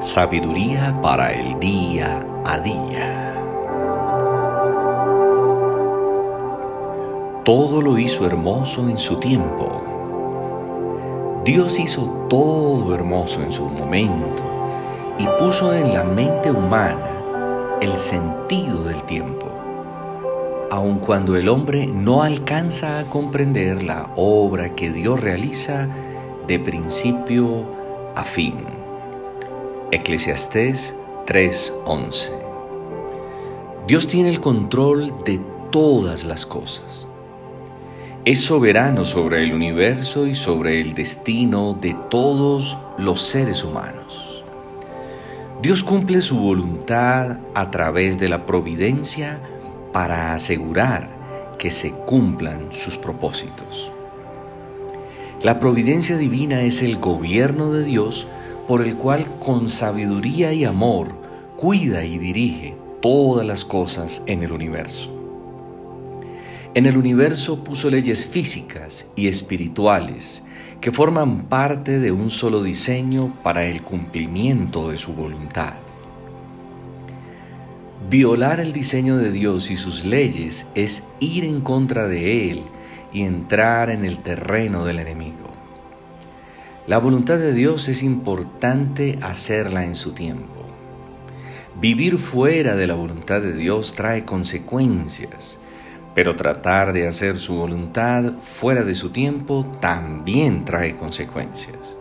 Sabiduría para el día a día. Todo lo hizo hermoso en su tiempo. Dios hizo todo hermoso en su momento y puso en la mente humana el sentido del tiempo, aun cuando el hombre no alcanza a comprender la obra que Dios realiza de principio a fin. Eclesiastés 3:11 Dios tiene el control de todas las cosas. Es soberano sobre el universo y sobre el destino de todos los seres humanos. Dios cumple su voluntad a través de la providencia para asegurar que se cumplan sus propósitos. La providencia divina es el gobierno de Dios por el cual con sabiduría y amor cuida y dirige todas las cosas en el universo. En el universo puso leyes físicas y espirituales que forman parte de un solo diseño para el cumplimiento de su voluntad. Violar el diseño de Dios y sus leyes es ir en contra de Él y entrar en el terreno del enemigo. La voluntad de Dios es importante hacerla en su tiempo. Vivir fuera de la voluntad de Dios trae consecuencias, pero tratar de hacer su voluntad fuera de su tiempo también trae consecuencias.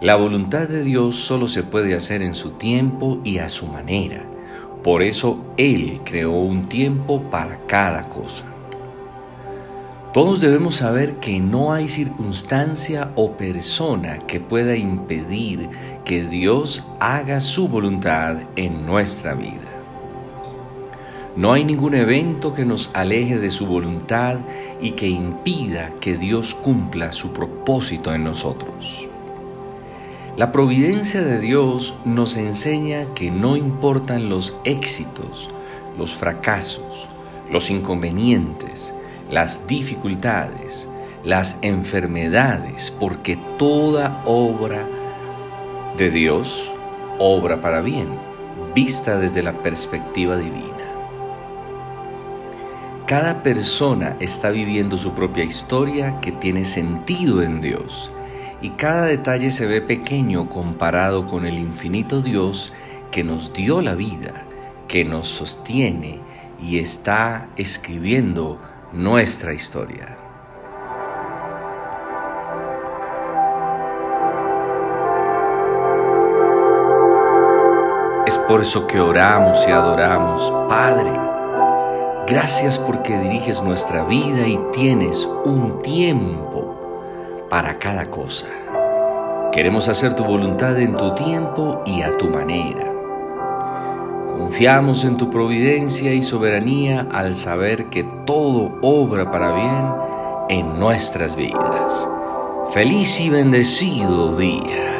La voluntad de Dios solo se puede hacer en su tiempo y a su manera. Por eso Él creó un tiempo para cada cosa. Todos debemos saber que no hay circunstancia o persona que pueda impedir que Dios haga su voluntad en nuestra vida. No hay ningún evento que nos aleje de su voluntad y que impida que Dios cumpla su propósito en nosotros. La providencia de Dios nos enseña que no importan los éxitos, los fracasos, los inconvenientes, las dificultades, las enfermedades, porque toda obra de Dios obra para bien, vista desde la perspectiva divina. Cada persona está viviendo su propia historia que tiene sentido en Dios y cada detalle se ve pequeño comparado con el infinito Dios que nos dio la vida, que nos sostiene y está escribiendo nuestra historia. Es por eso que oramos y adoramos, Padre. Gracias porque diriges nuestra vida y tienes un tiempo para cada cosa. Queremos hacer tu voluntad en tu tiempo y a tu manera. Confiamos en tu providencia y soberanía al saber que todo obra para bien en nuestras vidas. Feliz y bendecido día.